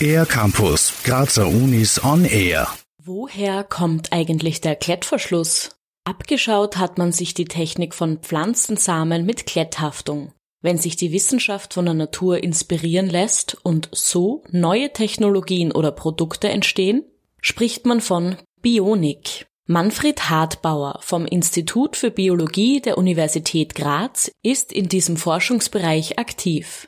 Air Campus, Grazer Unis on Air. Woher kommt eigentlich der Klettverschluss? Abgeschaut hat man sich die Technik von Pflanzensamen mit Kletthaftung. Wenn sich die Wissenschaft von der Natur inspirieren lässt und so neue Technologien oder Produkte entstehen, spricht man von Bionik. Manfred Hartbauer vom Institut für Biologie der Universität Graz ist in diesem Forschungsbereich aktiv.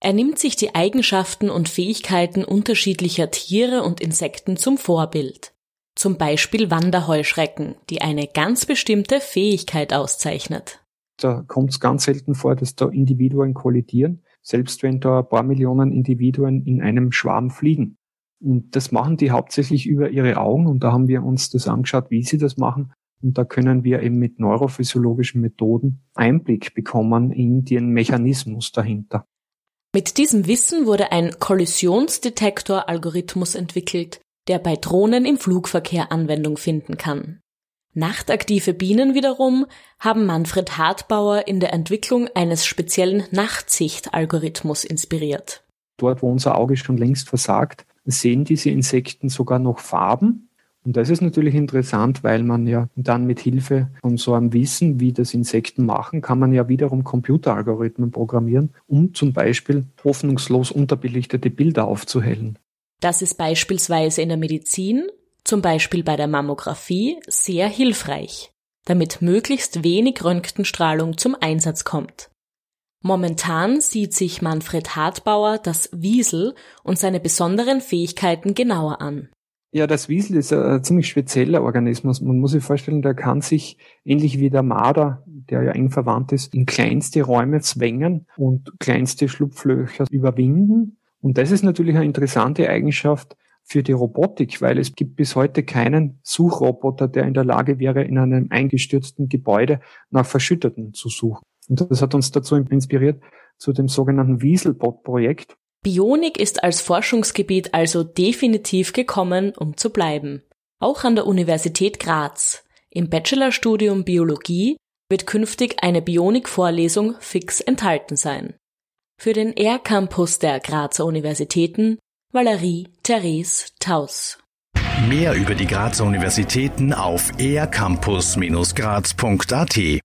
Er nimmt sich die Eigenschaften und Fähigkeiten unterschiedlicher Tiere und Insekten zum Vorbild. Zum Beispiel Wanderheuschrecken, die eine ganz bestimmte Fähigkeit auszeichnet. Da kommt es ganz selten vor, dass da Individuen kollidieren, selbst wenn da ein paar Millionen Individuen in einem Schwarm fliegen. Und das machen die hauptsächlich über ihre Augen. Und da haben wir uns das angeschaut, wie sie das machen. Und da können wir eben mit neurophysiologischen Methoden Einblick bekommen in den Mechanismus dahinter. Mit diesem Wissen wurde ein Kollisionsdetektor-Algorithmus entwickelt, der bei Drohnen im Flugverkehr Anwendung finden kann. Nachtaktive Bienen wiederum haben Manfred Hartbauer in der Entwicklung eines speziellen Nachtsicht-Algorithmus inspiriert. Dort, wo unser Auge schon längst versagt, sehen diese Insekten sogar noch Farben. Und das ist natürlich interessant, weil man ja dann mit Hilfe von so einem Wissen, wie das Insekten machen, kann man ja wiederum Computeralgorithmen programmieren, um zum Beispiel hoffnungslos unterbelichtete Bilder aufzuhellen. Das ist beispielsweise in der Medizin, zum Beispiel bei der Mammographie, sehr hilfreich, damit möglichst wenig Röntgenstrahlung zum Einsatz kommt. Momentan sieht sich Manfred Hartbauer das Wiesel und seine besonderen Fähigkeiten genauer an. Ja, das Wiesel ist ein ziemlich spezieller Organismus. Man muss sich vorstellen, der kann sich ähnlich wie der Marder, der ja eng verwandt ist, in kleinste Räume zwängen und kleinste Schlupflöcher überwinden. Und das ist natürlich eine interessante Eigenschaft für die Robotik, weil es gibt bis heute keinen Suchroboter, der in der Lage wäre, in einem eingestürzten Gebäude nach Verschütteten zu suchen. Und das hat uns dazu inspiriert zu dem sogenannten Wieselbot-Projekt. Bionik ist als Forschungsgebiet also definitiv gekommen, um zu bleiben. Auch an der Universität Graz. Im Bachelorstudium Biologie wird künftig eine Bionik-Vorlesung fix enthalten sein. Für den R-Campus der Grazer Universitäten Valerie Therese Taus. Mehr über die Grazer Universitäten auf ercampus-graz.at